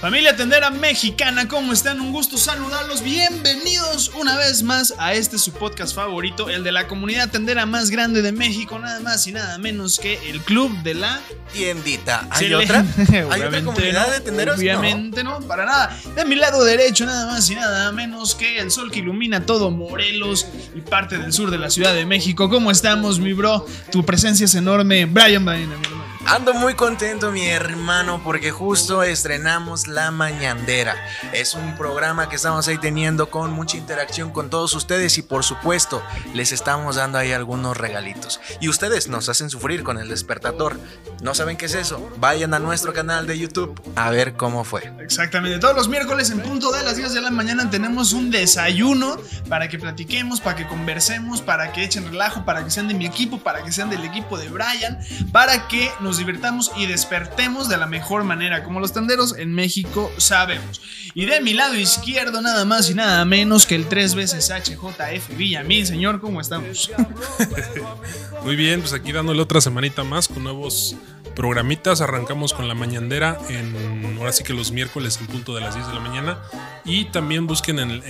Familia Tendera Mexicana, ¿cómo están? Un gusto saludarlos. Bienvenidos una vez más a este su podcast favorito, el de la comunidad tendera más grande de México, nada más y nada menos que el Club de la Tiendita. ¿Hay otra? ¿Hay otra comunidad no, de tenderos? Obviamente no. para nada. De mi lado derecho, nada más y nada menos que el sol que ilumina todo Morelos y parte del sur de la Ciudad de México. ¿Cómo estamos, mi bro? Tu presencia es enorme. Brian Baena, mi hermano. Ando muy contento, mi hermano, porque justo estrenamos La Mañandera. Es un programa que estamos ahí teniendo con mucha interacción con todos ustedes y por supuesto les estamos dando ahí algunos regalitos. Y ustedes nos hacen sufrir con el despertador. ¿No saben qué es eso? Vayan a nuestro canal de YouTube a ver cómo fue. Exactamente, todos los miércoles en punto de las 10 de la mañana tenemos un desayuno para que platiquemos, para que conversemos, para que echen relajo, para que sean de mi equipo, para que sean del equipo de Brian, para que nos divirtamos y despertemos de la mejor manera, como los tenderos en México sabemos. Y de mi lado izquierdo, nada más y nada menos que el tres veces HJF Villamil, señor, ¿cómo estamos? Muy bien, pues aquí dándole otra semanita más con nuevos programitas. Arrancamos con la mañandera en ahora sí que los miércoles en punto de las 10 de la mañana. Y también busquen en,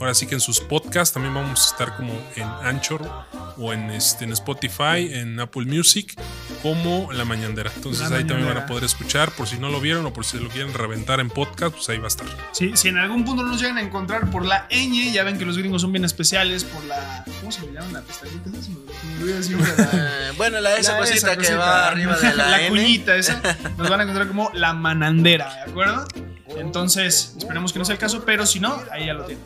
ahora sí que en sus podcasts. También vamos a estar como en Anchor o en, este, en Spotify, en Apple Music, como la mañandera. Entonces La ahí también van a poder escuchar. Por si no lo vieron o por si lo quieren reventar en podcast, pues ahí va a estar. Sí, si en algún punto no nos llegan a encontrar por la ñ, ya ven que los gringos son bien especiales, por la... ¿Cómo se le llaman la pestañita? La- Eh, bueno, la esa La- cosita esa que cosita. va arriba de la, N. cuñita esa. Nos van a encontrar como la manandera, ¿de acuerdo? Entonces, esperemos que no sea el caso, pero si no, ahí ya lo tienen.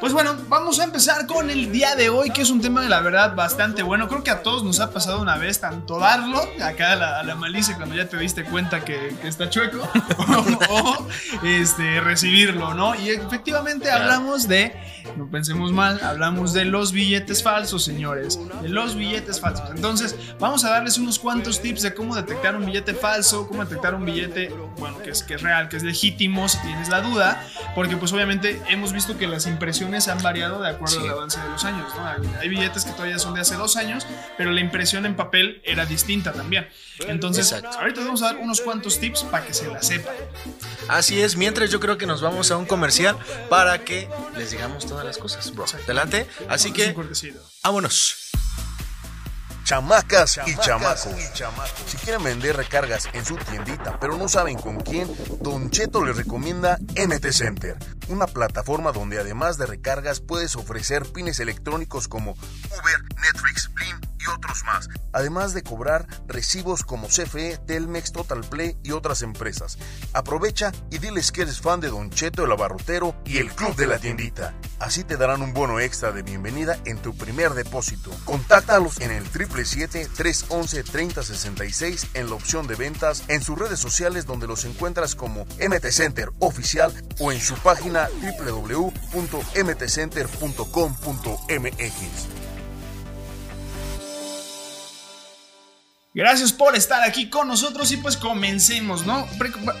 Pues bueno, vamos a empezar con el día de hoy, que es un tema de la verdad bastante bueno. Creo que a todos nos ha pasado una vez tanto darlo, acá a la, a la malicia cuando ya te diste cuenta que, que está chueco, o, o, este, recibirlo, ¿no? Y efectivamente hablamos de, no pensemos mal, hablamos de los billetes falsos, señores. De los billetes falsos. Entonces, vamos a darles unos cuantos tips de cómo detectar un billete falso, cómo detectar un billete, bueno, que es, que es real, que es legítimo, si tienes la duda, porque pues obviamente hemos visto que las impresiones han variado de acuerdo Sí. al avance de los años, ¿no? Hay, hay billetes que todavía son de hace dos años, pero la impresión en papel era distinta también. Entonces, Exacto. ahorita vamos a dar unos cuantos tips para que se la sepan. Así es, mientras yo creo que nos vamos a un comercial para que les digamos todas las cosas, bro. Adelante. Así que, vámonos. Chamacas y chamacos. Si quieren vender recargas en su tiendita, pero no saben con quién, Don Cheto les recomienda MT Center, una plataforma donde además de recargas puedes ofrecer pines electrónicos como Uber, Netflix, Blim y otros más, además de cobrar recibos como CFE, Telmex, Total Play y otras empresas. Aprovecha y diles que eres fan de Don Cheto el abarrotero y el club de la tiendita. Así te darán un bono extra de bienvenida en tu primer depósito. Contáctalos en el 777-311-3066 en la opción de ventas, en sus redes sociales donde los encuentras como MT Center Oficial o en su página www.mtcenter.com.mx. Gracias por estar aquí con nosotros y pues comencemos, ¿no?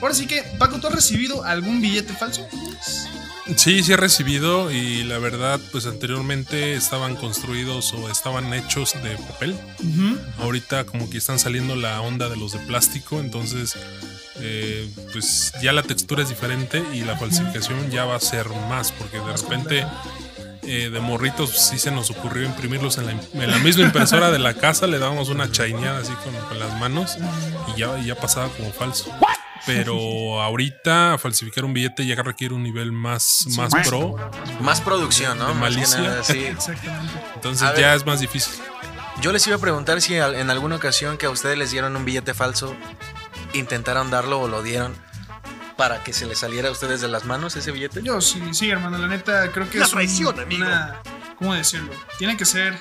Ahora sí que, Paco, ¿tú has recibido algún billete falso? Sí, sí he recibido y la verdad, pues anteriormente estaban construidos o estaban hechos de papel. Ahorita como que están saliendo la onda de los de plástico, entonces eh, pues ya la textura es diferente y la falsificación ya va a ser más, porque de repente eh, de morritos sí se nos ocurrió imprimirlos en la, en la misma impresora de la casa, le dábamos una chaineada así con, con las manos y ya, y ya pasaba como falso. Pero ahorita falsificar un billete ya requiere un nivel más, más pro. Más producción, ¿no? Malicia. nada, sí. Exactamente. Entonces ya es más difícil. Yo les iba a preguntar si en alguna ocasión que a ustedes les dieron un billete falso, intentaron darlo o lo dieron para que se les saliera a ustedes de las manos ese billete. Yo sí, sí, hermano, la neta, creo que Una es un- traición, amigo. una... ¿Cómo decirlo? Tiene que ser...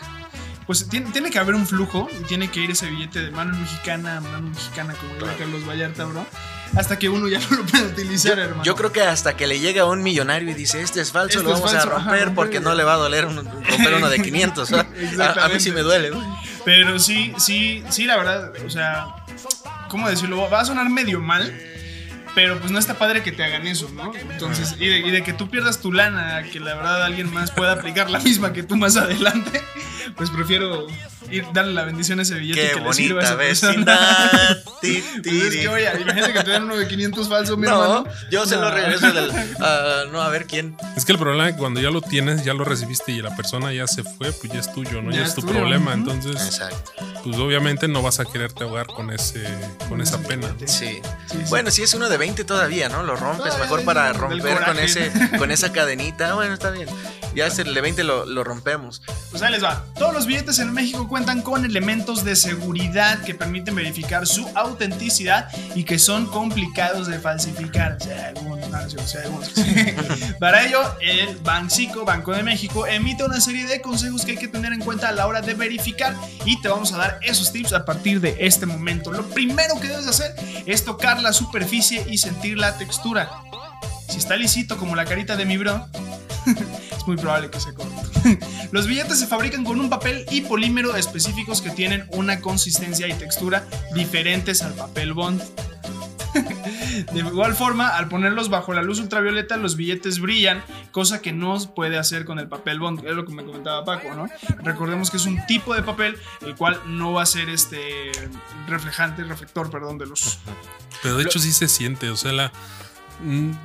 Pues tiene, tiene que haber un flujo y tiene que ir ese billete de mano mexicana a mano mexicana, como dice Carlos Vallarta, bro. hasta que uno ya no lo puede utilizar, hermano. Yo creo que hasta que le llega a un millonario y dice, este es falso, Este lo vamos falso, a romper porque no le va a doler un- romper uno de 500. ¿verdad? a, a mí sí me duele. güey. Pero sí, sí, sí, la verdad, o sea, ¿cómo decirlo? Va a sonar medio mal, pero pues no está padre que te hagan eso, ¿no? Entonces, y de, y de que tú pierdas tu lana, que la verdad alguien más pueda aplicar la misma que tú más adelante, pues prefiero ir darle la bendición a ese billete Qué y que le sirva a bonita esa vecindad. Pues oye, imagínate que te dan uno de 500 falso, mi No, hermano. yo se lo No. regreso del. ah, no, a ver quién. Es que el problema es que cuando ya lo tienes, ya lo recibiste y la persona ya se fue, pues ya es tuyo, ¿no? Ya Ya, es es tu tuyo, problema. Entonces, Exacto. pues obviamente no vas a quererte ahogar con ese, con esa pena. Sí. Sí, sí. Bueno, si es uno de 20 todavía, ¿no? Lo rompes Todavía mejor para romper con ese con esa cadenita. Bueno, está bien. Ya es el de 20 lo, lo rompemos. Pues ahí les va. Todos los billetes en México cuentan con elementos de seguridad que permiten verificar su autenticidad y que son complicados de falsificar. Según, según. Para ello, el Bancico, Banco de México, emite una serie de consejos que hay que tener en cuenta a la hora de verificar y te vamos a dar esos tips a partir de este momento. Lo primero que debes hacer es tocar la superficie y sentir la textura. Si está lisito como la carita de mi bro, es muy probable que se corte. Los billetes se fabrican con un papel y polímero específicos que tienen una consistencia y textura diferentes al papel bond. De igual forma, al ponerlos bajo la luz ultravioleta, los billetes brillan, cosa que no puede hacer con el papel bond, es lo que me comentaba Paco, ¿no? Recordemos que es un tipo de papel el cual no va a ser este reflejante, reflector, perdón, de luz. Pero de hecho sí se siente, o sea, la,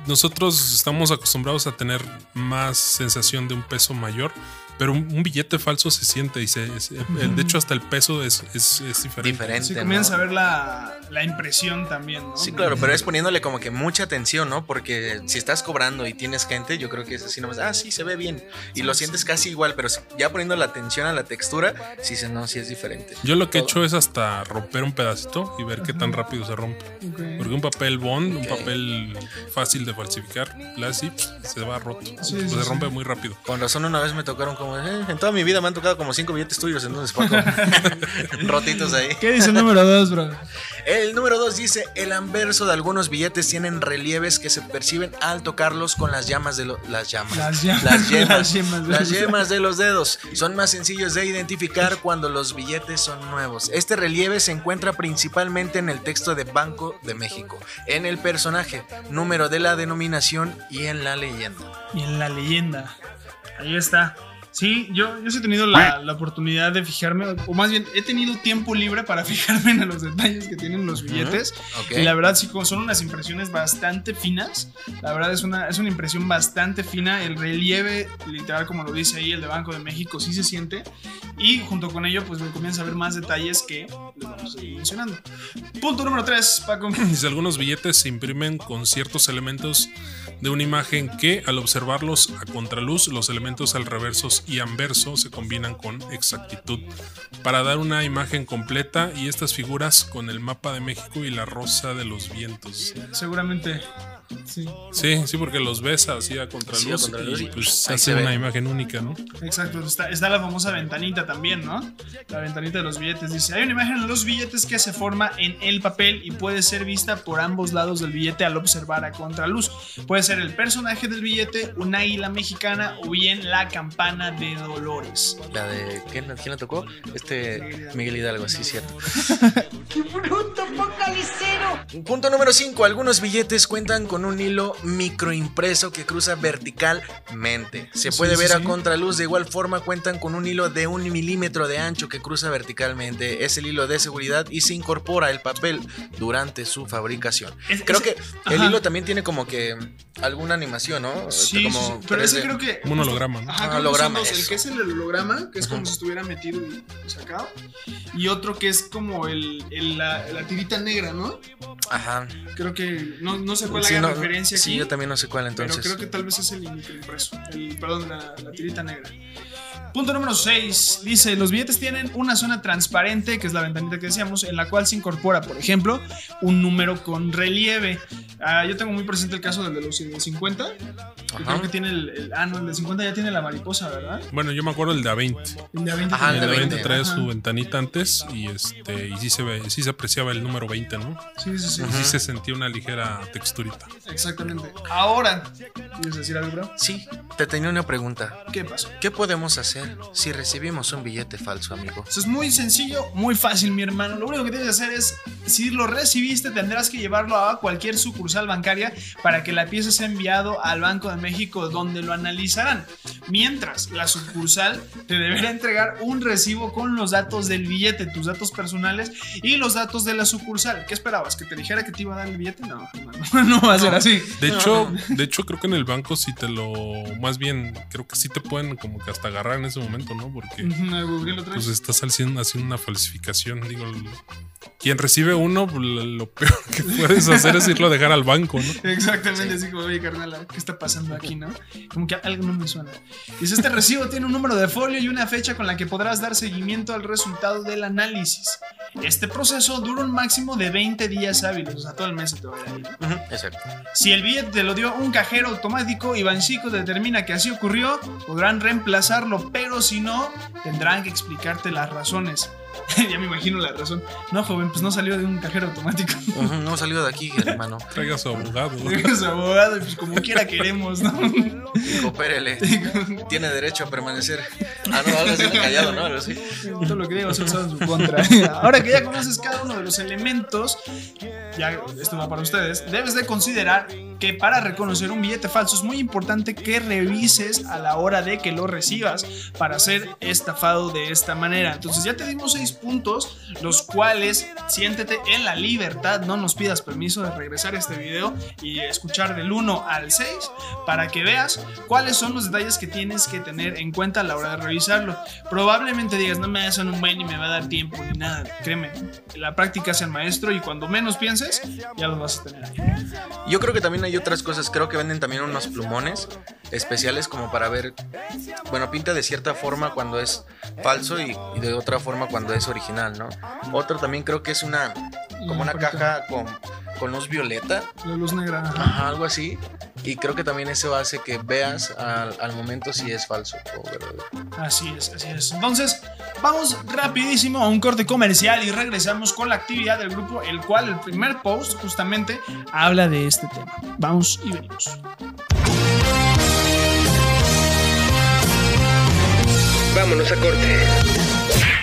nosotros estamos acostumbrados a tener más sensación de un peso mayor, pero un, un billete falso se siente y se, de hecho hasta el peso es, es, es diferente. Diferente. Si ¿no? comienzas a ver la, la impresión también, ¿no? Sí, claro, pero es poniéndole como que mucha atención, ¿no? Porque si estás cobrando y tienes gente, yo creo que es así nomás, ah, sí, se ve bien. Y lo sientes casi igual, pero ya poniendo la atención a la textura, sí, se- no, sí es diferente. Yo lo que he hecho es hasta romper un pedacito y ver qué tan rápido se rompe. Porque un papel bond, un papel fácil de falsificar, así se va roto. Sí, sí, se sí. rompe muy rápido. Con razón una vez me tocaron como, eh, en toda mi vida me han tocado como cinco billetes tuyos, entonces Paco, rotitos ahí. ¿Qué dice el número 2, bro? El número 2 dice, el anverso de algunos billetes tienen relieves que se perciben al tocarlos con las llamas de los... Las llamas. Las llamas. Las yemas. Las yemas de las los- yemas de los dedos. Son más sencillos de identificar cuando los billetes son nuevos. Este relieve se encuentra principalmente en el texto de Banco de México, en el personaje, número de la denominación y en la leyenda. Y en la leyenda. Ahí está. Sí, yo, yo sí he tenido la, la oportunidad de fijarme, o más bien he tenido tiempo libre para fijarme en los detalles que tienen los billetes. Ok. Y la verdad, sí, como son unas impresiones bastante finas. La verdad es una, es una impresión bastante fina. El relieve, literal, como lo dice ahí, el de Banco de México, sí se siente. Y junto con ello, pues comienza a ver más detalles que les vamos a ir mencionando. Punto número 3, Paco. Dice, algunos billetes se imprimen con ciertos elementos de una imagen que al observarlos a contraluz, los elementos al reverso y anverso se combinan con exactitud para dar una imagen completa y estas figuras con el mapa de México y la rosa de los vientos. Seguramente. Sí. Sí, sí, porque los ves así a contraluz, Sí, a contraluz y y pues se hace una imagen única, ¿no? Exacto, está, está la famosa ventanita también, ¿no? La ventanita de los billetes. Dice, hay una imagen en los billetes que se forma en el papel y puede ser vista por ambos lados del billete al observar a contraluz. Puede ser el personaje del billete, un águila mexicana o bien la campana de Dolores. La de, ¿quién, quién le tocó? Este Miguel Hidalgo, sí, cierto. Punto número 5. Algunos billetes cuentan con un hilo microimpreso que cruza verticalmente. Se puede sí, ver a sí. contraluz. De igual forma, cuentan con un hilo de un milímetro de ancho que cruza verticalmente. Es el hilo de seguridad y se incorpora el papel durante su fabricación. Es- Creo ese- que el hilo también tiene como que alguna animación, ¿no? Sí, como pero ese 3D. creo que... Un holograma, ¿no? Ajá, Ah, holograma, dos. El que es el holograma, que es como si estuviera metido y sacado. Y otro que es como el, el- la, la tirita negra, ¿no? Ajá. Creo que... No, no sé cuál no, referencia sí, aquí. yo también no sé cuál Pero entonces. creo que tal vez es el microimpreso. El, perdón, la, la tirita negra. Punto número 6. Dice, los billetes tienen una zona transparente, que es la ventanita que decíamos, en la cual se incorpora, por ejemplo, un número con relieve. Ah, yo tengo muy presente el caso del de los de 50. que Ajá. creo que tiene el, el- Ah, no, el de 50 ya tiene la mariposa, ¿verdad? Bueno, yo me acuerdo el de A20. El de a 20 Ajá, El de de 20 20, trae Ajá. su ventanita antes y este y sí se ve, sí se apreciaba el número 20, ¿no? Sí, sí, sí. Y sí se sentía una ligera texturita. Exactamente. Ahora, ¿quieres decir algo, bro? Sí, te tenía una pregunta. ¿Qué pasó? ¿Qué podemos hacer si recibimos un billete falso, amigo? Eso es muy sencillo, muy fácil, mi hermano. Lo único que tienes que hacer es, si lo recibiste, tendrás que llevarlo a cualquier sucursal bancaria para que la pieza sea enviado al Banco de México, donde lo analizarán. Mientras, la sucursal te deberá entregar un recibo con los datos del billete, tus datos personales y los datos de la sucursal. ¿Qué esperabas? ¿Que te dijera que te iba a dar el billete? No, no, no va a ser así. De hecho, de hecho creo que en el banco sí te lo más bien creo que sí te pueden como que hasta agarrar en ese momento, ¿no? Porque pues estás haciendo haciendo una falsificación, digo, quien recibe uno pues, lo peor que puedes hacer es irlo a dejar al banco, ¿no? Exactamente, así como, oye, carnal, ¿qué está pasando aquí, no? Como que algo no me suena. Dice, este recibo tiene un número de folio y una fecha con la que podrás dar seguimiento al resultado del análisis. Este proceso dura un máximo de 20 días hábiles, o sea, todo el mes se te va a ir ahí. Exacto. Si el billete te lo dio un cajero automático y Banxico determina que así ocurrió, podrán reemplazarlo, pero si no, tendrán que explicarte las razones. ya me imagino la razón. No, joven, pues no salió de un cajero automático. Ujú, No salió de aquí, hermano. Traiga a su abogado. Es abogado y pues como quiera queremos, ¿no? Coopérele. Tiene derecho a permanecer. Ah, no, algo así callado, ¿no? Algo así. Todo lo que digo se usado en su contra. Ahora que ya conoces cada uno de los elementos, ya esto va para ustedes, debes de considerar que para reconocer un billete falso es muy importante que revises a la hora de que lo recibas para ser estafado de esta manera. Entonces ya te dimos seis puntos, los cuales siéntete en la libertad, no nos pidas permiso de regresar a este video y escuchar del 1 al 6 para que veas cuáles son los detalles que tienes que tener en cuenta a la hora de revisarlo. Probablemente digas, no me hacen un buen ni me va a dar tiempo ni nada. Créeme, la práctica es el maestro y cuando menos pienses, ya los vas a tener. Yo creo que también hay otras cosas. Creo que venden también unos plumones especiales como para ver. Bueno, pinta de cierta forma cuando es falso y, y de otra forma cuando es original, ¿no? Otro también creo que es una. Como una caja con, con luz violeta. La luz negra. ajá. Ajá, algo así. Y creo que también eso hace que veas al, al momento si es falso o verdadero. Así es, así es. Entonces, vamos rapidísimo a un corte comercial y regresamos con la actividad del grupo, el cual el primer post justamente habla de este tema. Vamos y venimos. Vámonos a corte.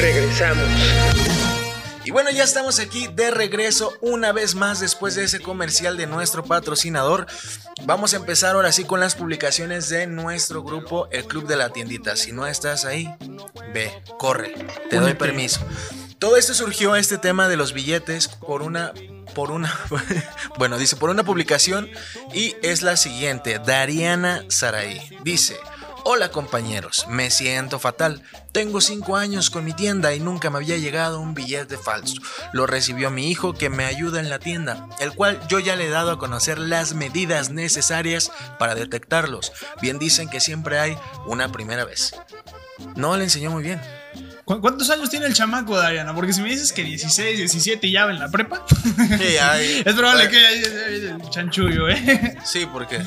Regresamos. Y bueno, ya estamos aquí de regreso una vez más después de ese comercial de nuestro patrocinador. Vamos a empezar ahora sí con las publicaciones de nuestro grupo, el Club de la Tiendita. Si no estás ahí, ve, corre, te doy permiso. Todo esto surgió este tema de los billetes por una por una, bueno, dice por una publicación y es la siguiente, Dariana Saraí. Dice, hola compañeros, me siento fatal. Tengo cinco años con mi tienda y nunca me había llegado un billete falso. Lo recibió mi hijo que me ayuda en la tienda, el cual yo ya le he dado a conocer las medidas necesarias para detectarlos. Bien dicen que siempre hay una primera vez. No le enseñó muy bien. ¿Cu- ¿Cuántos años tiene el chamaco, Dariana? Porque si me dices que 16, 17 y ya va en la prepa, Sí, es probable que haya el chanchullo, ¿eh? Sí, porque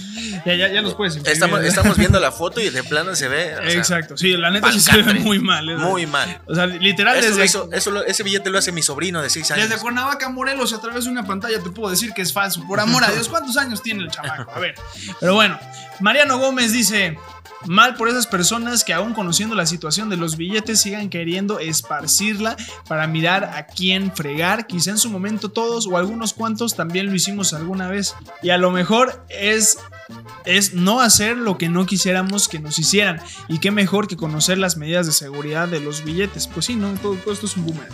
Ya, ya, ya los puedes imprimir. estamos, estamos viendo la foto y de plano se ve. o sea, Exacto, sí, la neta sí se ve muy mal. ¿eh? Muy mal. O sea, literal, Eso desde, eso ese billete lo hace mi sobrino de 6 años. desde Cuernavaca, Morelos, a través de una pantalla te puedo decir que es falso. Por amor a Dios, ¿cuántos años tiene el chamaco? A ver. Pero bueno, Mariano Gómez dice. Mal por esas personas que aún conociendo la situación de los billetes sigan queriendo esparcirla para mirar a quién fregar. Quizá en su momento todos o algunos cuantos también lo hicimos alguna vez. Y a lo mejor es es no hacer lo que no quisiéramos que nos hicieran. Y qué mejor que conocer las medidas de seguridad de los billetes. Pues sí, no, todo, todo esto es un boomerang.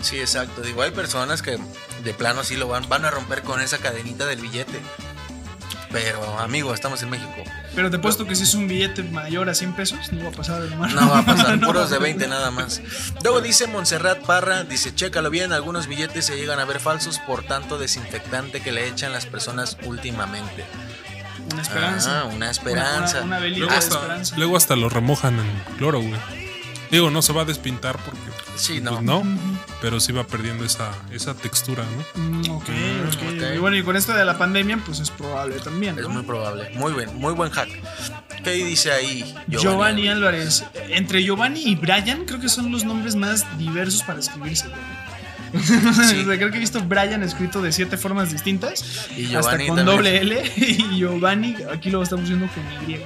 Sí, exacto. Digo, hay personas que de plano sí lo van, van a romper con esa cadenita del billete. Pero, amigo, estamos en México. Pero te he puesto que si es un billete mayor a 100 pesos, no va a pasar de mano. No va a pasar, No puros de a 20 nada más. Luego dice Montserrat Parra, dice, chécalo bien, algunos billetes se llegan a ver falsos por tanto desinfectante que le echan las personas últimamente. Una esperanza. Ah, una esperanza. Una, una velita Luego de hasta, esperanza. luego hasta lo remojan en cloro, güey. Digo, no se va a despintar porque. Sí, pues, no. Pero sí va perdiendo esa, esa textura, ¿no? Mm, ok, Mm, ok. ok. Y bueno, y con esto de la pandemia, pues es probable también. Es ¿no? muy probable. Muy buen, muy buen hack. ¿Qué dice ahí? Giovanni Álvarez. Entre Giovanni y Brian, creo que son los nombres más diversos para escribirse. Sí. creo que he visto Brian escrito de siete formas distintas. Y hasta Giovanni con también. doble L. Y Giovanni, aquí lo estamos viendo con Y.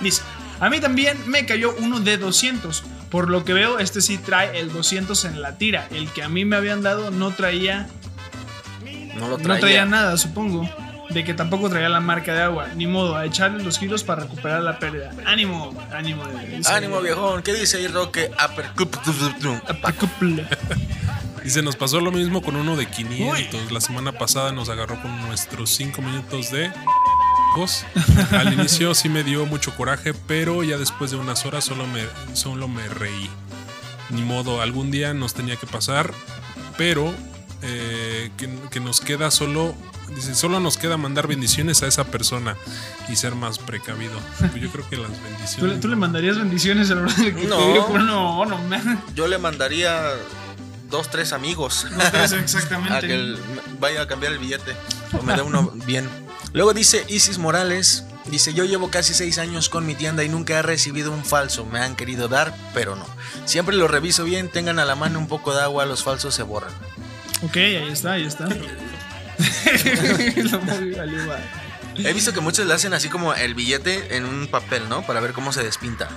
Dice. A mí también me cayó uno de 200. Por lo que veo, este sí trae el 200 en la tira. El que a mí me habían dado no traía No lo no traía. traía nada, supongo. De que tampoco traía la marca de agua. Ni modo, a echarle los giros para recuperar la pérdida. Ánimo, ánimo. dice- Ánimo, viejón. ¿Qué dice ahí, Roque? Y se nos pasó lo mismo con uno de 500. La semana pasada nos agarró con nuestros 5 minutos de. Al inicio sí me dio mucho coraje, pero ya después de unas horas solo me, solo me reí. Ni modo, algún día nos tenía que pasar, pero eh, que, que nos queda solo. Dice, solo nos queda mandar bendiciones a esa persona y ser más precavido. Pues yo creo que las ¿Tú, le- bendiciones. tú le mandarías bendiciones a la hora de que No. te diga, pero no, no, man. Yo le mandaría dos, tres amigos. Dos, tres, exactamente. a que el- vaya a cambiar el billete. O me dé uno bien. Luego dice Isis Morales. Dice, yo llevo casi seis años con mi tienda y nunca he recibido un falso. Me han querido dar, pero no. Siempre lo reviso bien, tengan a la mano un poco de agua, los falsos se borran. Ok, ahí está, ahí está. He visto que muchos le hacen así como el billete en un papel, ¿no? Para ver cómo se despinta.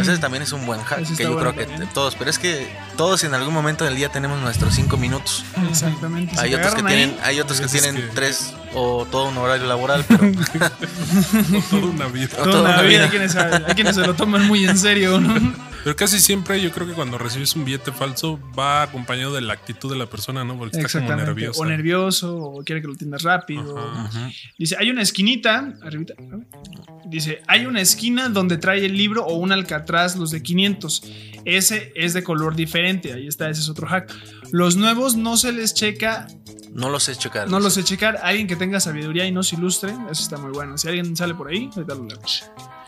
Ese también es un buen hack que yo bueno creo que también. t- todos, pero es que todos en algún momento del día tenemos nuestros cinco minutos. Exactamente. Hay otros que ahí, tienen, hay otros que es tienen que- tres o todo un horario laboral, pero Toda una vida. o Toda una vida, hay quienes, hay quienes se lo toman muy en serio, ¿no? Pero casi siempre yo creo que cuando recibes un billete falso va acompañado de la actitud de la persona, ¿no? Porque está como Exactamente. nerviosa. O nervioso, o quiere que lo entiendas rápido. Dice, hay una esquinita, arribita, dice, hay una esquina donde trae el libro o un alcatraz, los de 500. Ese es de color diferente, ahí está, ese es otro hack. Los nuevos no se les checa, no lo sé checar. no los sé checar. Alguien que tenga sabiduría y nos ilustre, eso está muy bueno. Si alguien sale por ahí, ahorita lo leemos.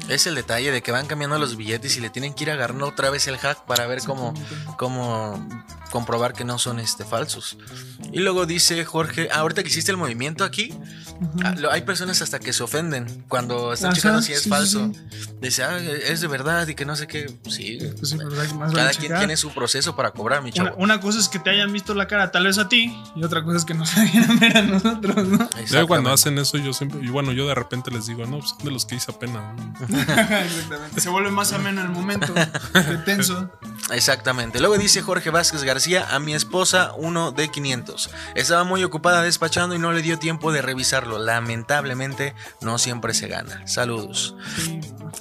Es el detalle de que van cambiando los billetes y le tienen que ir agarrando otra vez el hack para ver cómo, cómo comprobar que no son este falsos. Y luego dice Jorge, ah, ahorita que hiciste el movimiento aquí, ah, hay personas hasta que se ofenden cuando están Ajá, checando si es sí, falso. sí. Dice, ah, es de verdad y que no sé qué. Sí, Pues cada quien tiene su proceso para cobrar, mi Una, chavo. una cosa es que te hayan visto la cara tal vez a ti y otra cosa es que nos hayan ver a nosotros, ¿no? Luego cuando hacen eso yo siempre, y bueno, yo de repente les digo, no, pues son de los que hice apenas. ¿no? Exactamente. Se vuelve más ameno el momento, de tenso. Exactamente. Luego dice Jorge Vázquez García. A mi esposa uno de 500. Estaba muy ocupada despachando y no le dio tiempo de revisarlo. Lamentablemente no siempre se gana. Saludos.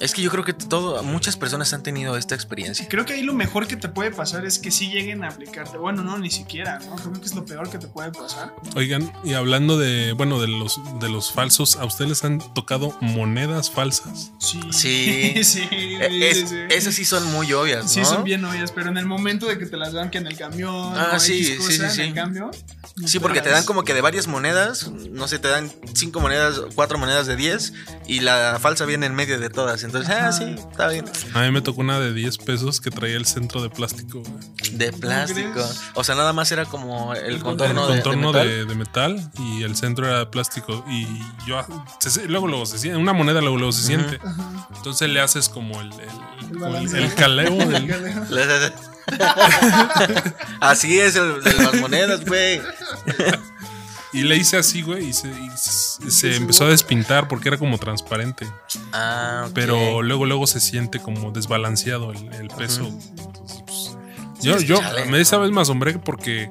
Es que yo creo que todo, muchas personas han tenido esta experiencia. Creo que ahí lo mejor que te puede pasar es que sí lleguen a aplicarte. Bueno, no, ni siquiera, ¿no? Creo que es lo peor que te puede pasar. Oigan, y hablando de, bueno, de los, de los falsos, ¿a ustedes les han tocado monedas falsas? Sí. Sí. sí, es- sí, sí. Esas sí son muy obvias, ¿no? Sí, son bien obvias, pero en el momento de que te las dan que en el camión, Ah, o sí, X sí, cosa, sí, sí. en el cambio. no Sí, porque te dan como que de varias monedas, no sé, te dan cinco monedas, cuatro monedas de 10 y la falsa viene en medio de todas. Entonces, ah, sí, está bien. A mí me tocó una de 10 pesos que traía el centro de plástico. De plástico. O sea, nada más era como el El contorno, de- contorno de, de, de metal y el centro era de plástico. Y yo, se- se- luego, luego se siente, una moneda luego, luego se siente. Entonces le haces como el, el, El balance. el caleo del. Así es el de las monedas, güey. Y le hice así, güey, y se, y se- se empezó a despintar porque era como transparente. Ah, ok. Pero luego, luego se siente como desbalanceado el, el peso. Entonces, pues, yo, yo chale, me esa vez me asombré porque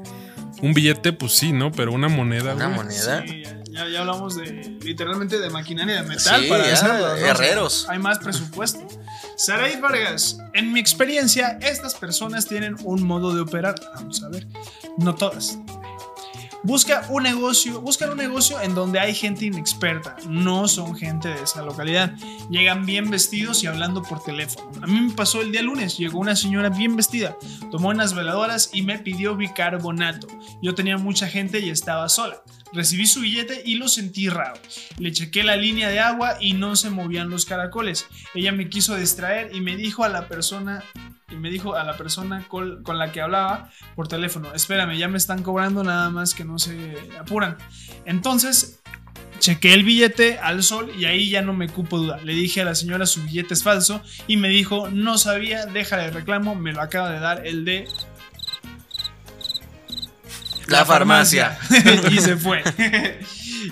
un billete, pues sí, ¿no? Pero una moneda. Una güey, moneda. Sí, ya, ya hablamos de literalmente de maquinaria de metal Sí, para ya, hacerlo. ¿no? herreros. Hay más presupuesto. Saray Vargas, en mi experiencia, estas personas tienen un modo de operar. Vamos a ver, no todas. Busca un negocio, buscan un negocio en donde hay gente inexperta, no son gente de esa localidad. Llegan bien vestidos y hablando por teléfono. A mí me pasó el día lunes, llegó una señora bien vestida, tomó unas veladoras y me pidió bicarbonato. Yo tenía mucha gente y estaba sola. Recibí su billete y lo sentí raro. Le chequé la línea de agua y no se movían los caracoles. Ella me quiso distraer y me dijo a la persona y me dijo a la persona con la que hablaba por teléfono, espérame, ya me están cobrando nada más que no se apuran. Entonces, chequé el billete al sol y ahí ya no me cupo duda. Le dije a la señora su billete es falso y me dijo, no sabía, déjale el reclamo, me lo acaba de dar el de La farmacia. y se fue.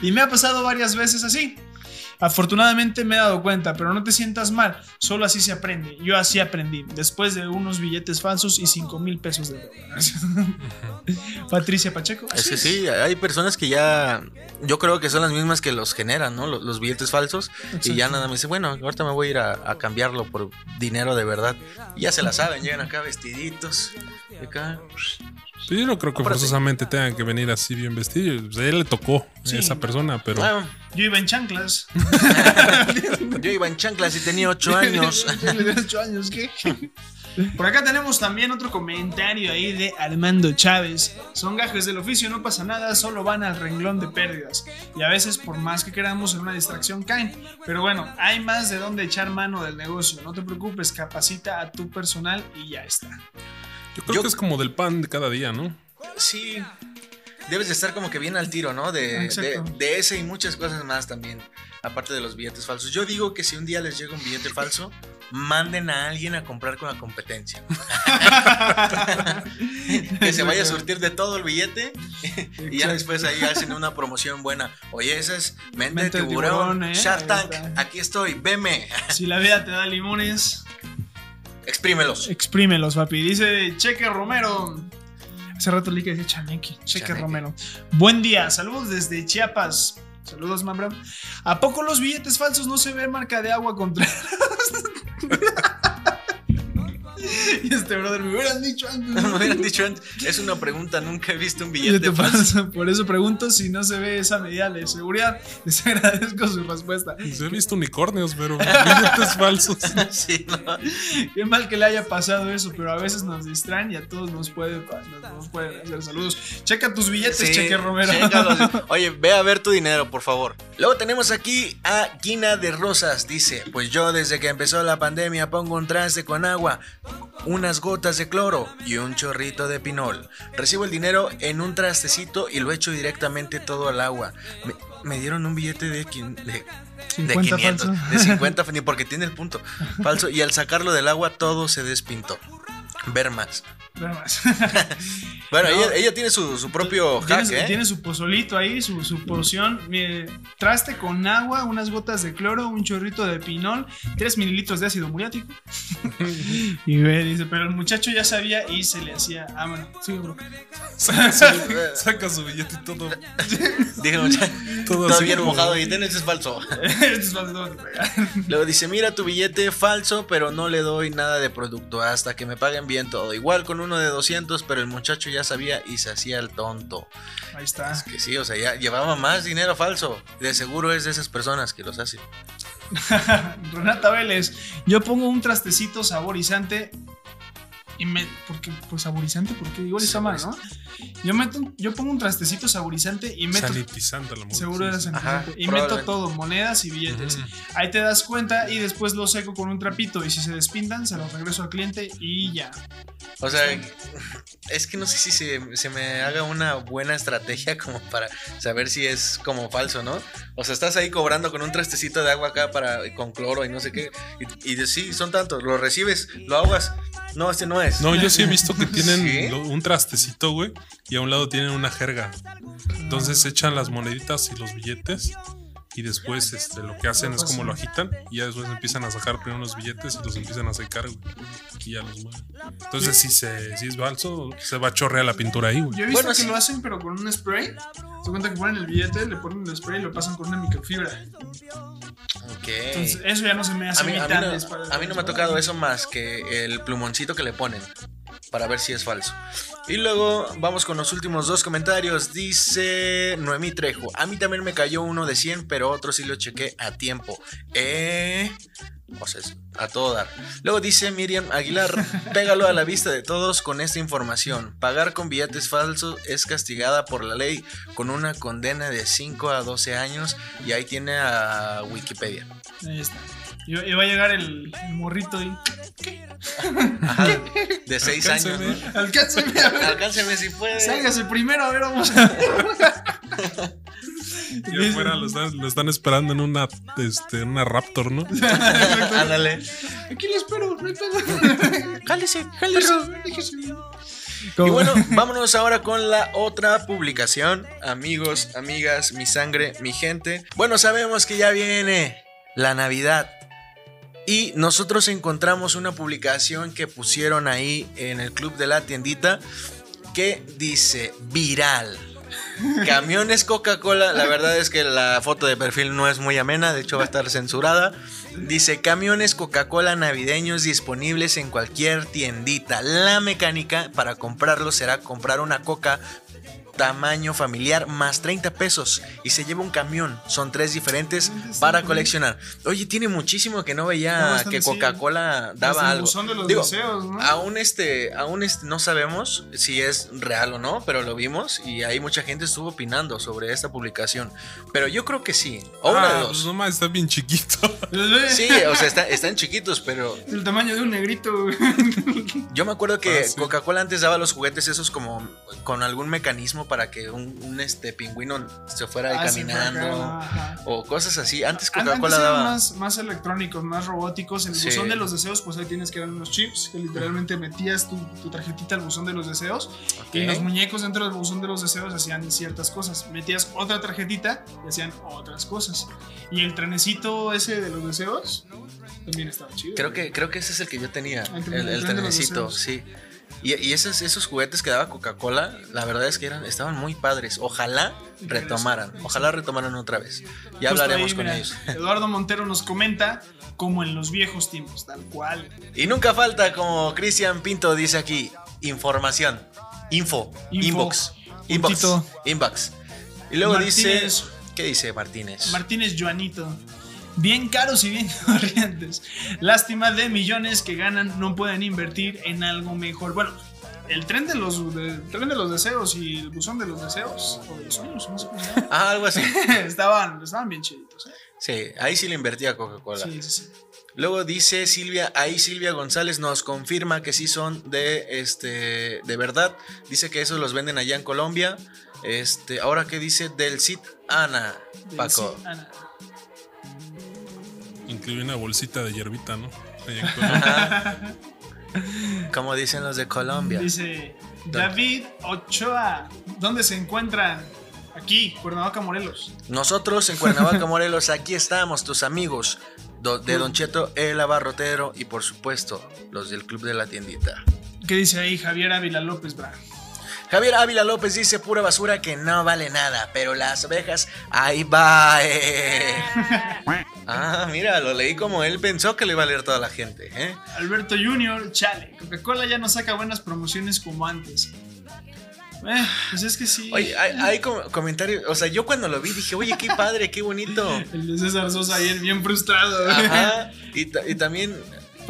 y me ha pasado varias veces así. Afortunadamente me he dado cuenta, pero no te sientas mal, solo así se aprende. Yo así aprendí, después de unos billetes falsos y 5 mil pesos de dólares. Patricia Pacheco. Es que sí, hay personas que ya, yo creo que son las mismas que los generan, ¿no? Los, los billetes falsos. Y Exacto. ya nada me dice, bueno, ahorita me voy a ir a, a cambiarlo por dinero de verdad. Y ya se la saben, llegan acá vestiditos. y Acá. Sí, yo no creo que forzosamente tengan que venir así bien vestidos. Pues a él le tocó Sí. a esa persona, pero. Yo iba en chanclas. yo iba en chanclas y tenía ocho años. Por acá tenemos también otro comentario ahí de Armando Chávez. Son gajes del oficio, no pasa nada, solo van al renglón de pérdidas. Y a veces, por más que queramos, en una distracción caen. Pero bueno, hay más de dónde echar mano del negocio. No te preocupes, capacita a tu personal y ya está. Yo creo Yo- que es como del pan de cada día, ¿no? Sí. Debes de estar como que bien al tiro, ¿no? De, de, ese y muchas cosas más también. Aparte de los billetes falsos. Yo digo que si un día les llega un billete falso, manden a alguien a comprar con la competencia. que se vaya a surtir de todo el billete y ya después ahí hacen una promoción buena. Oye, esa es mente, Mente de tiburón, tiburón, ¿eh? Shark Tank, aquí estoy, veme, Si la vida te da limones, exprímelos. exprímelos, papi. Dice Cheque Romero. Hace rato leí que decía Chaneque. Cheque Chaneque. Romero. Buen día, saludos desde Chiapas. Saludos, Mambra. ¿A poco los billetes falsos no se ve marca de agua contra este brother me hubieran dicho antes. Me hubieran dicho antes, es una pregunta, nunca he visto un Billete billete falso. falso. Por eso pregunto si no se ve esa medida de seguridad. Les agradezco su respuesta. Pues he visto unicornios, pero billetes falsos. Sí, ¿no? Qué mal que le haya pasado eso, pero a veces nos distraen y a todos nos, puede, nos, nos pueden hacer saludos. Checa tus billetes, Sí, Cheque Romero. chécalos. Oye, ve a ver tu dinero, por favor. Luego tenemos aquí a Guina de Rosas. Dice: Pues yo desde que empezó la pandemia pongo un traste con agua, unas gotas de cloro y un chorrito de pinol. Recibo el dinero en un trastecito y lo echo directamente todo al agua. Me, me dieron un billete de, de, de 50 500, falso. de 50, ni porque tiene el punto falso. Y al sacarlo del agua todo se despintó. Ver más. Nada más. Bueno, No. ella, ella tiene su, su propio Tiene, hack, su- ¿eh? tiene su pozolito ahí, su, su porción. Traste con agua, unas gotas de cloro, un chorrito de pinol, 3 mililitros de ácido muriático. y ve, dice, pero el muchacho ya sabía y se le hacía. Ah, bueno, sí, bro. Saca su, saca su billete y todo. Dije, muchacho, Todo todo bien mojado y ten, este es falso. Esto es pegar. Luego dice, mira tu billete falso, pero no le doy nada de producto hasta que me paguen bien todo. Igual con uno de 200, pero el muchacho ya sabía y se hacía el tonto. Ahí está. Que sí, o sea, ya llevaba más dinero falso. De seguro es de esas personas que los hace. Renata Vélez, yo pongo un trastecito saborizante y me. porque Pues saborizante, porque igual está mal, ¿no? Yo meto, yo pongo un trastecito saborizante y meto. Sanitizante a lo mejor. Seguro era sanitizante. Ajá, y meto todo, monedas y billetes. Ahí te das cuenta y después lo seco con un trapito. Y si se despintan, se los regreso al cliente y ya. O sea, es que no sé si se, se me haga una buena estrategia como para saber si es como falso, ¿no? O sea, estás ahí cobrando con un trastecito de agua acá para con cloro y no sé qué. Y, y de, sí, son tantos. Lo recibes, lo aguas. No, este no es. No, yo sí he visto que tienen un trastecito, güey, y a un lado tienen una jerga. Entonces echan las moneditas y los billetes y después este, lo que hacen es como lo agitan y ya después empiezan a sacar primero los billetes y los empiezan a secar, güey. Y ya los mueven. Entonces, si, se, si es falso, se va a chorrear la pintura ahí, güey. Yo he visto Bueno, que sí. lo hacen, pero con un spray. Se cuenta que ponen el billete, le ponen el spray y lo pasan con una microfibra. Ok. Entonces, eso ya no se me hace a mí, a mí no, a mí no me ha tocado eso más que el plumoncito que le ponen para ver si es falso. Y luego vamos con los últimos dos comentarios. Dice Noemí Trejo. A mí también me cayó uno de 100, pero otro sí lo chequé a tiempo. Eh... O sea, a todo dar. Luego dice Miriam Aguilar, pégalo a la vista de todos con esta información. Pagar con billetes falsos es castigada por la ley con una condena de 5 a 12 años y ahí tiene a Wikipedia. Ahí está. Y va a llegar el, el morrito y. Ajá, de 6 años. Alcánceme. ¿no? Alcánzame a ver. Alcánceme si puede. Sálgase primero, a ver, vamos a Y afuera lo están, lo están esperando en una, este, en una Raptor, ¿no? Ándale. Aquí lo espero. Jálese, jálese. Déjese. Y bueno, vámonos ahora con la otra publicación. Amigos, amigas, mi sangre, mi gente. Bueno, sabemos que ya viene la Navidad. Y nosotros encontramos una publicación que pusieron ahí en el club de la tiendita que dice viral. Camiones Coca-Cola, la verdad es que la foto de perfil no es muy amena, de hecho va a estar censurada. Dice camiones Coca-Cola navideños disponibles en cualquier tiendita. La mecánica para comprarlo será comprar una coca tamaño familiar más 30 pesos y se lleva un camión. Son tres diferentes para coleccionar. Oye, tiene muchísimo que no veía que. Coca-Cola daba algo. buzón de los Digo, deseos, ¿no? aún este, aún este, no sabemos si es real o no, pero lo vimos y ahí mucha gente estuvo opinando sobre esta publicación. Pero yo creo que sí. O una de Ah, dos. pues nomás está bien chiquito. Sí, o sea, está- están chiquitos, pero El tamaño de un negrito. yo me acuerdo que Ah, sí. Coca-Cola antes daba los juguetes esos como con algún mecanismo para que un, un, este pingüino se fuera Ah, caminando acá, o cosas así. Antes An- Coca-Cola eran daba más, más electrónicos, más robóticos. En el Sí. buzón de los deseos, pues ahí tienes que dar unos chips que literalmente metías tu, tu tarjetita al buzón de los deseos. Ok. Y los muñecos dentro del buzón de los deseos hacían ciertas cosas. Metías otra tarjetita y hacían otras cosas. Y el trenecito ese de los deseos también estaba chido. Creo que, creo que ese es el que yo tenía, el el, el el trenecito, sí. Y, y esos, esos juguetes que daba Coca-Cola, la verdad es que eran, estaban muy padres. Ojalá retomaran, ojalá retomaran otra vez. Ya Justo hablaremos ahí, con mira, ellos. Eduardo Montero nos comenta como en los viejos tiempos, tal cual. Y nunca falta, como Cristian Pinto dice aquí, información. Info, Info. inbox. Inbox. Puntito. Inbox. Y luego Martínez. dice. ¿Qué dice Martínez? Martínez Joanito. Bien caros y bien corrientes. Lástima de millones que ganan no pueden invertir en algo mejor. Bueno, el tren de los, de- el tren de los deseos y el buzón de los deseos, o de los sueños, no sé cómo se llama. Ah, algo así. estaban, estaban bien chiditos. ¿eh? Sí, ahí sí le invertía Coca-Cola. Sí, sí, sí. Luego dice Silvia, ahí Silvia González nos confirma que sí son de este de verdad. Dice que esos los venden allá en Colombia. Este, ahora qué dice del Cid Ana, Del Paco. sí, Ana. Incluye una bolsita de hierbita, ¿no? Ahí en Colombia. Como dicen los de Colombia. Dice David Ochoa. ¿Dónde se encuentran? Aquí, Cuernavaca, Morelos. Nosotros en Cuernavaca, Morelos, aquí estamos, tus amigos de Don Cheto, el abarrotero y por supuesto los del Club de la Tiendita. ¿Qué dice ahí Javier Ávila López, bra? Javier Ávila López dice pura basura que no vale nada, pero las ovejas, ahí va. eh. Ah, mira, lo leí como él pensó que le iba a leer toda la gente. ¿eh? Alberto Junior, chale. Coca-Cola ya no saca buenas promociones como antes. Eh, pues es que sí. Oye, hay, hay com- comentarios, o sea, yo cuando lo vi dije, oye, qué padre, qué bonito. El de César Sosa ayer bien frustrado. Ajá, y también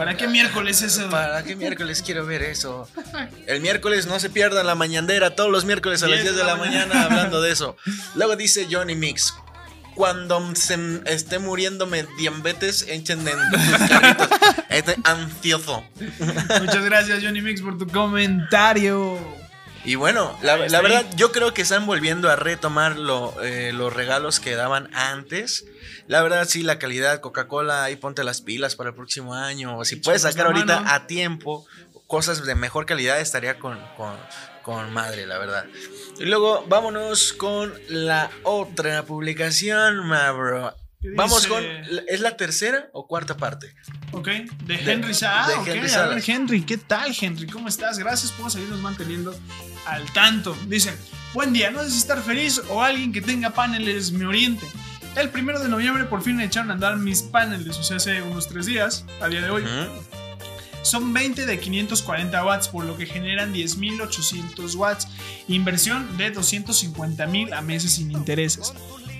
¿Para qué miércoles eso? ¿Para qué miércoles quiero ver eso? El miércoles no se pierdan la mañandera, todos los miércoles a las 10 de la mañana hablando de eso. Luego dice Johnny Mix. Cuando se esté muriéndome diabetes, echen en carritos. Estoy ansioso. Muchas gracias, Johnny Mix, por tu comentario. Y bueno, la, verdad, yo creo que están volviendo a retomar lo, eh, los regalos que daban antes. La verdad, sí, la calidad, Coca-Cola, ahí ponte las pilas para el próximo año. O si puedes sacar ahorita a tiempo cosas de mejor calidad, estaría con, con, con madre, la verdad. Y luego vámonos con la otra publicación, ma bro. ¿Qué Vamos dice? con. ¿Es la tercera o cuarta parte? Ok, de Henry Salas. de Ah, Henry a ver. Henry, ¿qué tal, Henry? ¿Cómo estás? Gracias por seguirnos manteniendo al tanto. Dicen, buen día, no sé si estar feliz o alguien que tenga paneles me oriente. El primero de noviembre por fin me echaron a andar mis paneles, o sea, hace unos tres días, a día de hoy. Son 20 de 540 watts, por lo que generan 10.800 watts. Inversión de 250.000 a meses sin intereses.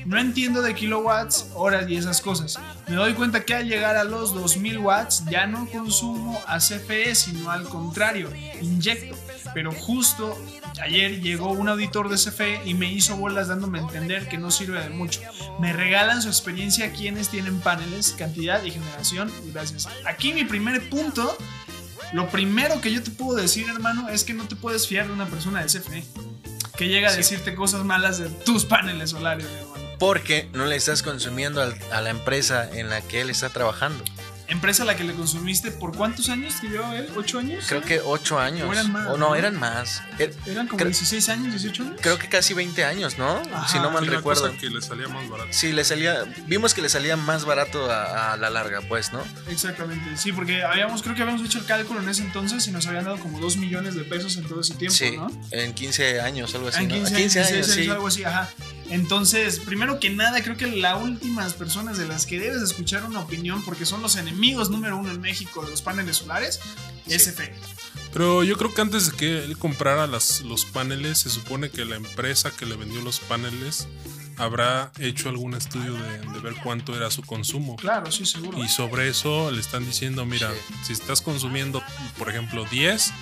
No entiendo de kilowatts, horas y esas cosas. Me doy cuenta que al llegar a los 2000 watts ya no consumo a CFE, sino al contrario, inyecto. Pero justo ayer llegó un auditor de CFE y me hizo bolas dándome a entender que no sirve de mucho. Me regalan su experiencia a quienes tienen paneles, cantidad y generación. Gracias. Aquí mi primer punto, lo primero que yo te puedo decir, hermano, es que no te puedes fiar de una persona de CFE que llega a decirte cosas malas de tus paneles solares. Porque no le estás consumiendo al- a la empresa en la que él está trabajando. Empresa a la que le consumiste, ¿por cuántos años te dio él? ¿Ocho años? Creo que 8 años. O eran más, O no, ¿no? eran más. Er- Eran como creo- 16 años, 18 años. Creo que casi 20 años, ¿no? Ajá. si no mal una recuerdo. cosa que le salía más barato. Sí, le salía. Vimos que le salía más barato a, a la larga, pues, ¿no? Exactamente, sí, porque habíamos, creo que habíamos hecho el cálculo en ese entonces y nos habían dado como 2 millones de pesos en todo ese tiempo, sí, ¿no? en 15 años, algo así. en ¿no? 15, 15 años, años, 16 sí. algo así, ajá. Entonces, primero que nada, creo que las últimas personas de las que debes escuchar una opinión, porque son los enemigos número uno en México de los paneles solares, es. Pero yo creo que antes de que él comprara las, los paneles, se supone que la empresa que le vendió los paneles habrá hecho algún estudio de, de ver cuánto era su consumo. Claro, sí, seguro. Y sobre eso le están diciendo, mira, si estás consumiendo, por ejemplo, 10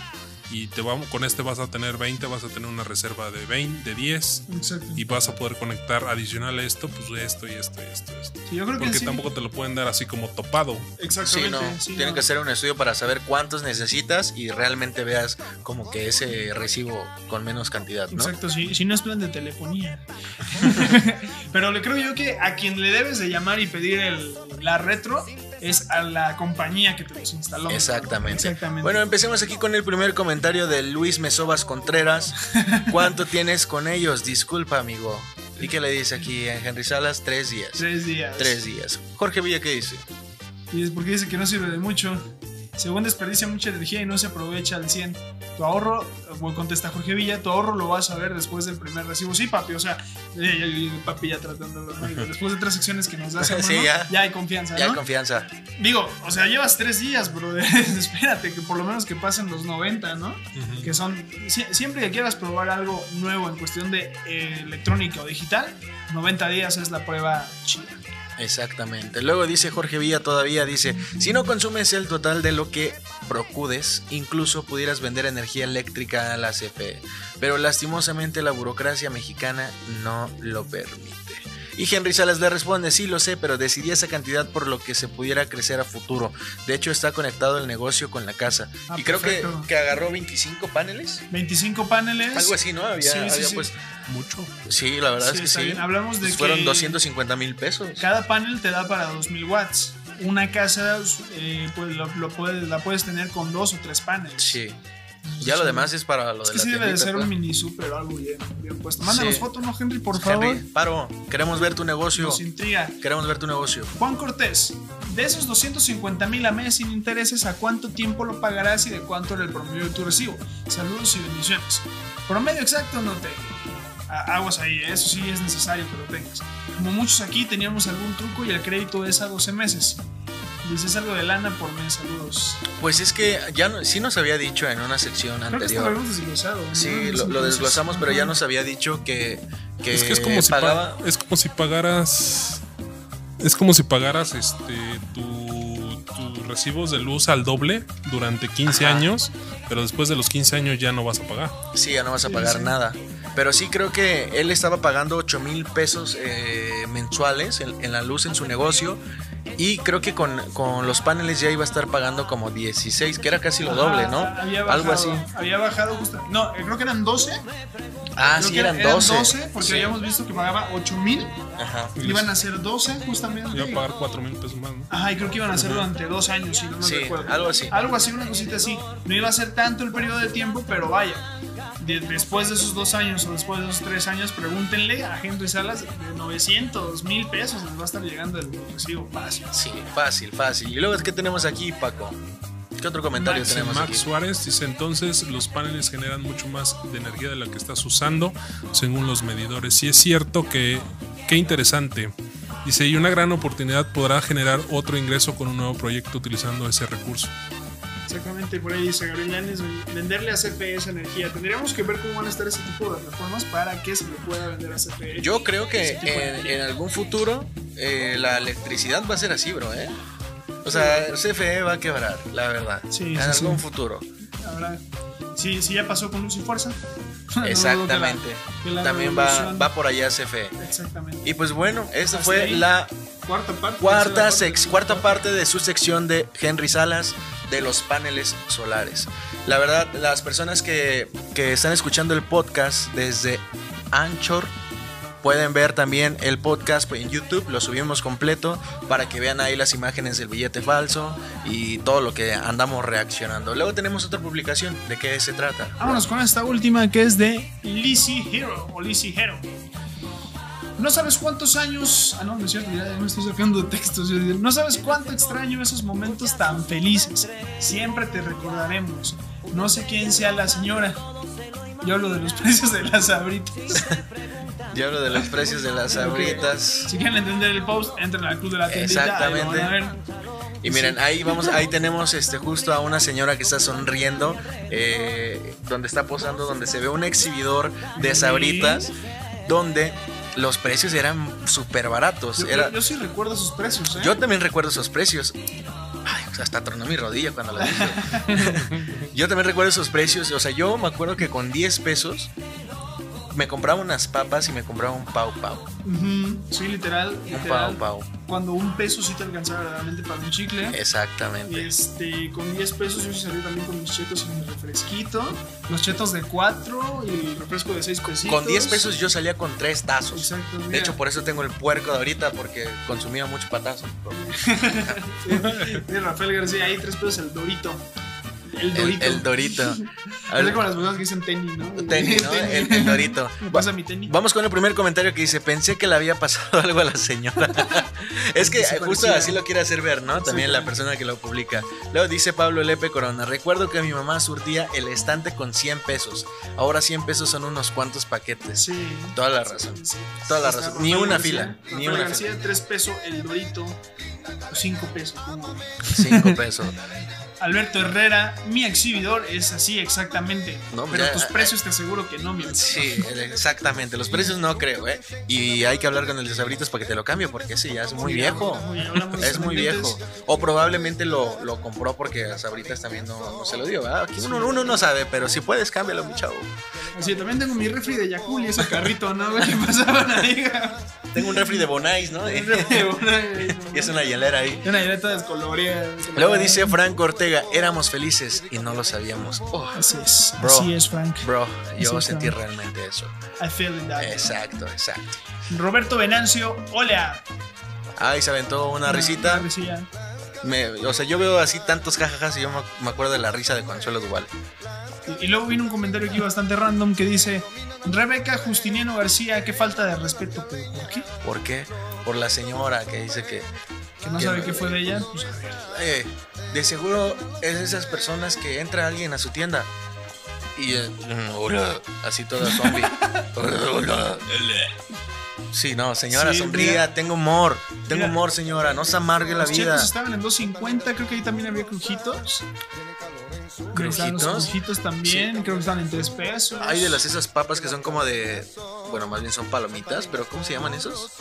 y te vamos, con este vas a tener 20, vas a tener una reserva de 20, de 10 Exacto. y vas a poder conectar adicional a esto, pues esto y esto y esto. y esto. Sí, yo creo que Porque sí. tampoco te lo pueden dar así como topado. Sí, Exactamente. no. sí, Tienen no. que hacer un estudio para saber cuántos necesitas y realmente veas como que ese recibo con menos cantidad, ¿no? Exacto, sí, si no es plan de telefonía. Pero le creo yo que a quien le debes de llamar y pedir el, la retro es a la compañía que te los instaló. Exactamente. Exactamente. Bueno, empecemos aquí con el primer comentario de Luis Mesobas Contreras. ¿Cuánto tienes con ellos? Disculpa, amigo. ¿Y qué le dice aquí a Henry Salas? Tres días. Tres días. Tres días. Jorge Villa, ¿qué dice? Y es porque dice que no sirve de mucho. Según desperdicia mucha energía y no se aprovecha al 100. Tu ahorro, bueno, contesta Jorge Villa, tu ahorro lo vas a ver después del primer recibo. Sí, papi, o sea, eh, eh, papi ya tratando Después de tres secciones que nos das, hermano, Sí, ya. ya hay confianza, Ya hay ¿no? confianza. Digo, o sea, llevas tres días, bro. Espérate, que por lo menos que pasen los 90, ¿no? Que son. sie- siempre que quieras probar algo nuevo en cuestión de eh, electrónica o digital, 90 días es la prueba chida. Exactamente. Luego dice Jorge Villa todavía, dice, si no consumes el total de lo que procudes, incluso pudieras vender energía eléctrica a la CFE. Pero lastimosamente la burocracia mexicana no lo permite. Y Henry Salas le responde, sí lo sé, pero decidí esa cantidad por lo que se pudiera crecer a futuro. De hecho está conectado el negocio con la casa. Ah, y creo que, que agarró 25 paneles. 25 paneles. Algo así, ¿no? Había, Sí, había sí. pues mucho. Sí, la verdad es que sí. bien. Hablamos de Pues fueron que- 250 mil pesos. Cada panel te da para 2000 watts. una casa eh, pues lo, lo puedes, la puedes tener con dos o tres paneles. Sí. Ya lo demás es para lo Es de que la sí debe de ser pues. un mini super o algo bien, bien puesto. Mándanos Sí. foto, ¿no, Henry? Por favor. Henry, paro, queremos ver tu negocio. Nos intriga. Queremos ver tu negocio. Juan Cortés, de esos 250 mil a mes sin intereses, ¿a cuánto tiempo lo pagarás y de cuánto era el promedio de tu recibo? Saludos y bendiciones. Promedio exacto no tengo. Aguas ahí, eso sí es necesario que lo tengas. Como muchos aquí teníamos algún truco y el crédito es a 12 meses. Dices algo de lana por mes, saludos. Pues es que ya no, sí nos había dicho en una sección Creo que esto lo anterior. habíamos desglosado. ¿no? Sí, lo, desglosamos, pero ya nos había dicho que, que Es que es como, si pa- pagaba. es como si pagaras. Es como si pagaras este tu- tus recibos de luz al doble durante 15 Ajá. años, pero después de los 15 años ya no vas a pagar. Sí, ya no vas a Sí, pagar sí. nada. Pero sí creo que él estaba pagando 8 mil pesos eh, mensuales en, en la luz en su negocio. Y creo que con, con los paneles ya iba a estar pagando como 16, que era casi lo doble, ¿no? Había bajado, Algo así. Había bajado justo. No, eh, creo que eran 12. Ah, Creo sí, que eran 12. porque Sí. habíamos visto que pagaba 8 mil. Ajá. Iban a ser 12 justamente. Iba a pagar 4 mil pesos más, ¿no? Ajá, y creo que iban a hacer durante dos años, si no me Sí, recuerdo. algo así. Algo así, una cosita así. No iba a ser tanto el periodo de tiempo, pero vaya. De- después de esos dos años o después de esos tres años, pregúntenle a Henry Salas de 900 mil pesos les va a estar llegando el recibo fácil. Sí, fácil, fácil. Y luego, ¿qué tenemos aquí, Paco? ¿Qué otro comentario Max, tenemos Max aquí? Suárez dice entonces los paneles generan mucho más de energía de la que estás usando según los medidores. Y es cierto que, qué interesante. Dice, y una gran oportunidad podrá generar otro ingreso con un nuevo proyecto utilizando ese recurso. Exactamente, por ahí dice Gabriel Llanes, venderle a CFE esa energía. Tendríamos que ver cómo van a estar ese tipo de reformas para que se le pueda vender a CFE. Yo creo que en, algún futuro eh, la electricidad va a ser así, bro, ¿eh? O sea, CFE va a quebrar, la verdad. Sí, en sí, algún sí. futuro. Habrá- Sí, sí, ya pasó con Luz y Fuerza. No dudo que la- Exactamente. que la También va, va por allá CFE. Exactamente. Y pues bueno, esta Hasta fue ahí. la Cuarta parte. cuarta, sex, cuarta parte de su sección de Henry Salas de los paneles solares. La verdad, las personas que, que están escuchando el podcast desde Anchor pueden ver también el podcast en YouTube, lo subimos completo para que vean ahí las imágenes del billete falso y todo lo que andamos reaccionando. Luego tenemos otra publicación, ¿de qué se trata? Vámonos con esta última que es de Lizzie Hero o Lizzie Hero. No sabes cuántos años. Ah, no, no es cierto, ya me estoy sacando textos. No sabes cuánto extraño esos momentos tan felices. Siempre te recordaremos. No sé quién sea la señora. Yo hablo de los precios de las abritas. Yo hablo de los precios de las abritas. Si quieren entender el post, entren al club de la tiendita. ahí a Exactamente. ver. Y miren, ahí vamos, ahí tenemos este justo a una señora que está sonriendo, eh, donde está posando, donde se ve un exhibidor de sabritas, donde los precios eran súper baratos. Yo, Era, yo- yo sí recuerdo sus precios, ¿eh? yo también recuerdo esos precios. Ay, o sea, hasta tronó mi rodilla cuando lo dije. yo también recuerdo esos precios. O sea, yo me acuerdo que con 10 pesos me compraba unas papas y me compraba un pau pau. Sí, literal. Un pau pau. Cuando un peso sí te alcanzaba verdaderamente para un chicle. Exactamente. Este, con 10 pesos yo sí salí también con mis chetos y mi refresquito. Los chetos de 4 y el refresco de 6 pesitos. Con 10 pesos yo salía con 3 tazos. Exacto, De mira. hecho, por eso tengo el puerco de ahorita, porque consumía mucho patazo. Sí, Rafael García, ahí 3 pesos el Dorito. El Dorito. el dorito. A Es ver, como las personas que dicen tenis, ¿no? tenis, ¿no? El, el dorito. Pasa mi tenis. Vamos con el primer comentario que dice, pensé que le había pasado algo a la señora. es que justo así lo quiere hacer ver, ¿no? También la persona que lo publica. Luego dice Pablo Lepe Corona, recuerdo que mi mamá surtía el estante con 100 pesos. Ahora 100 pesos son unos cuantos paquetes. Sí. Toda la razón. Toda la razón. Ni una García, fila. Ni una García, fila. 3 pesos el Dorito. 5 pesos. como- 5 pesos. Alberto Herrera, mi exhibidor es así exactamente. No, pero ya, tus eh, precios te aseguro que no, mi. Sí, exactamente. Los precios no creo, ¿eh? Y hay que hablar con el de Sabritas para que te lo cambie, porque ese ya es muy Sí, viejo. muy- Es muy viejo. O probablemente lo, lo compró porque Sabritas también no, no se lo dio, ¿verdad? Aquí uno, uno no sabe, pero si puedes, cámbialo, mi chavo. Así, también tengo mi refri de Yakul y ese carrito, ¿no? pasaban ahí. Tengo un refri de Bonais, ¿no? Un refri de Bonais, y es una hielera ahí. Una hieleta descoloreada. Luego dice Franco Ortega, éramos felices y no lo sabíamos. Oh, Así es, Bro. así es, Frank. bro, yo Así sentí realmente eso. I feel it that. Exacto, exacto. Roberto Venancio, hola. Ahí se aventó una risita. Una risilla. me, o sea, yo veo así tantos jajajas y yo me, acuerdo de la risa de Consuelo Duval. Y, y luego vino un comentario aquí bastante random que dice: Rebeca Justiniano García, qué falta de respeto. ¿Pero ¿Por qué? ¿Por qué? Por la señora que dice que... Que no sabe qué fue de ella. Pues. Eh, de seguro es de esas personas que entra alguien a su tienda y eh, mm, hola, así toda zombie. Hola, hola. Sí, no, señora, Sí, mira. tengo humor, tengo Mira. humor, señora, no se amargue la Los vida. chetos estaban en 2.50, creo que ahí también había crujitos. Los ¿Crujitos? crujitos también, creo que estaban en 3 pesos. Hay de las esas papas que son como de, bueno, más bien son palomitas, pero ¿cómo se llaman esos?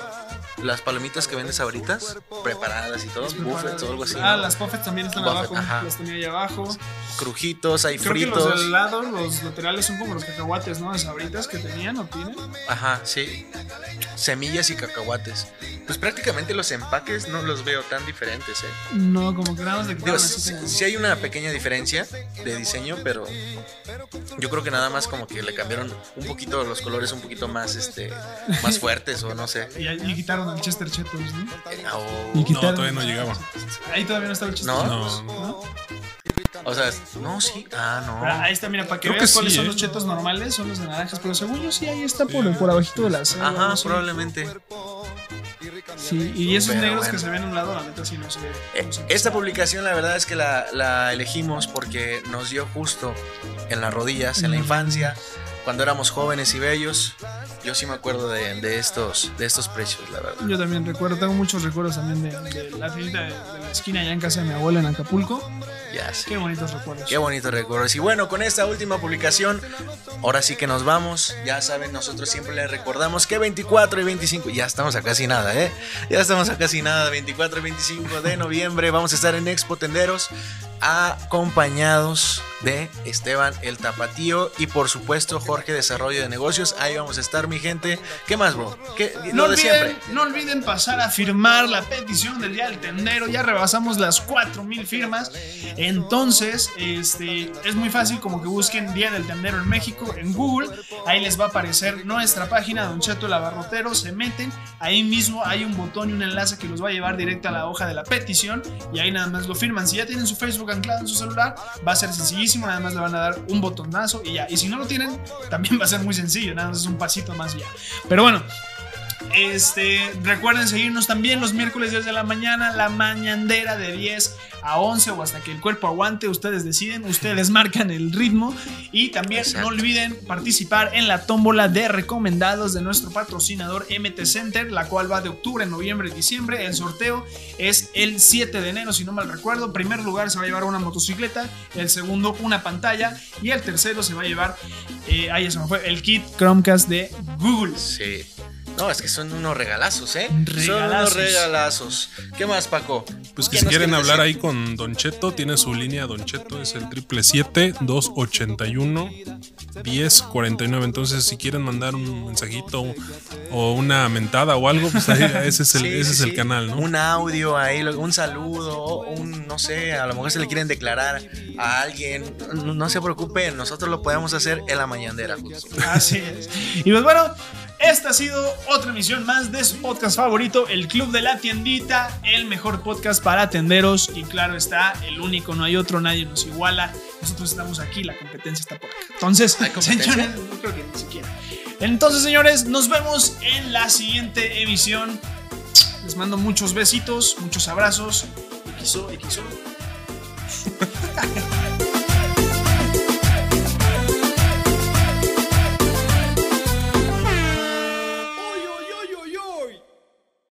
Las palomitas que vendes ahoritas, preparadas y todo, buffets o algo así. Ah, ¿no? las puffets también están Buffet, abajo. ajá. Las tenía ahí abajo. Crujitos, hay Creo que fritos. los del lado, los laterales son como los cacahuates, ¿no? De sabritas que tenían o tienen. Ajá, sí. Semillas y cacahuates. Pues prácticamente los empaques no los veo tan diferentes, ¿eh? No, como que nada más le Digo, sí, sí hay una pequeña diferencia de diseño, pero yo creo que nada más como que le cambiaron un poquito los colores un poquito más este más fuertes o no sé. Y, y quitaron al Chester Chetos, ¿no? O- Y No, todavía no llegaba. Ahí todavía no estaba el Chester ¿No? Chetos. No. O sea, no, sí. Ah, no. Ah, Ahí está, mira, para que Creo veas que cuáles sí, son ¿eh? los chetos normales, son los de naranjas, pero según yo sí, ahí está por, por abajito de la selva, Ajá, no sé. probablemente. Sí, y esos Pero negros bueno. que se ven a un lado, la neta sí no sé. Eh, no. Esta publicación la verdad es que la, la elegimos porque nos dio justo en las rodillas, en la infancia, cuando éramos jóvenes y bellos. Yo sí me acuerdo de, de estos, de estos precios, la verdad. Yo también recuerdo, tengo muchos recuerdos también de, de la tiendita de, de la esquina allá en casa de mi abuela en Acapulco. Ya sé. Qué bonitos recuerdos. Qué bonitos recuerdos. Y bueno, con esta última publicación, ahora sí que nos vamos. Ya saben, nosotros siempre les recordamos que 24 y 25, ya estamos a casi nada, ¿eh? Ya estamos a casi nada. 24 y 25 de noviembre vamos a estar en Expo Tenderos acompañados de Esteban el Tapatío y por supuesto Jorge Desarrollo de Negocios. Ahí vamos a estar, mi gente. ¿Qué más, bro? ¿Qué, No lo de olviden, siempre. no olviden pasar a firmar la petición del Día del Tendero. Ya rebasamos las 4000 firmas. Entonces, este, es muy fácil como que busquen Día del Tendero en México en Google. Ahí les va a aparecer nuestra página, Don Cheto el Abarrotero. Se meten. Ahí mismo hay un botón y un enlace que los va a llevar directo a la hoja de la petición. Y ahí nada más lo firman. Si ya tienen su Facebook anclado en su celular, va a ser sencillísimo. Nada más le van a dar un botonazo y ya. Y si no lo tienen, también va a ser muy sencillo. Nada más es un pasito más y ya. Pero bueno. Este, recuerden seguirnos también los miércoles desde la mañana, la mañandera de 10 a 11 o hasta que el cuerpo aguante, ustedes deciden, ustedes marcan el ritmo y también no olviden participar en la tómbola de recomendados de nuestro patrocinador MT Center, la cual va de octubre, noviembre y diciembre. El sorteo es el 7 de enero, si no mal recuerdo. En primer lugar se va a llevar una motocicleta, el segundo una pantalla y el tercero se va a llevar, eh, ahí se me fue, el kit Chromecast de Google. Sí. No, es que son unos regalazos, ¿eh? Son unos Regalazos. ¿Qué más, Paco? Pues que ¿Qué si quieren hablar decir? ahí con Don Cheto, tiene su línea Don Cheto, es el 777-281-1049. Entonces, si quieren mandar un mensajito o una mentada o algo, pues ahí ese es el, Sí, ese sí, es el canal, ¿no? Un audio ahí, un saludo, o un, no sé, a lo mejor se le quieren declarar a alguien. No, no se preocupen, nosotros lo podemos hacer en la mañanera. justo. Así es. Y pues bueno, esta ha sido otra emisión más de su podcast favorito, El Club de la Tiendita, el mejor podcast para atenderos. Y claro está, el único, no hay otro, nadie nos iguala. Nosotros estamos aquí, la competencia está por acá. Entonces, señores, no creo que ni siquiera. Entonces, señores, nos vemos en la siguiente emisión. Les mando muchos besitos, muchos abrazos. Y quiso.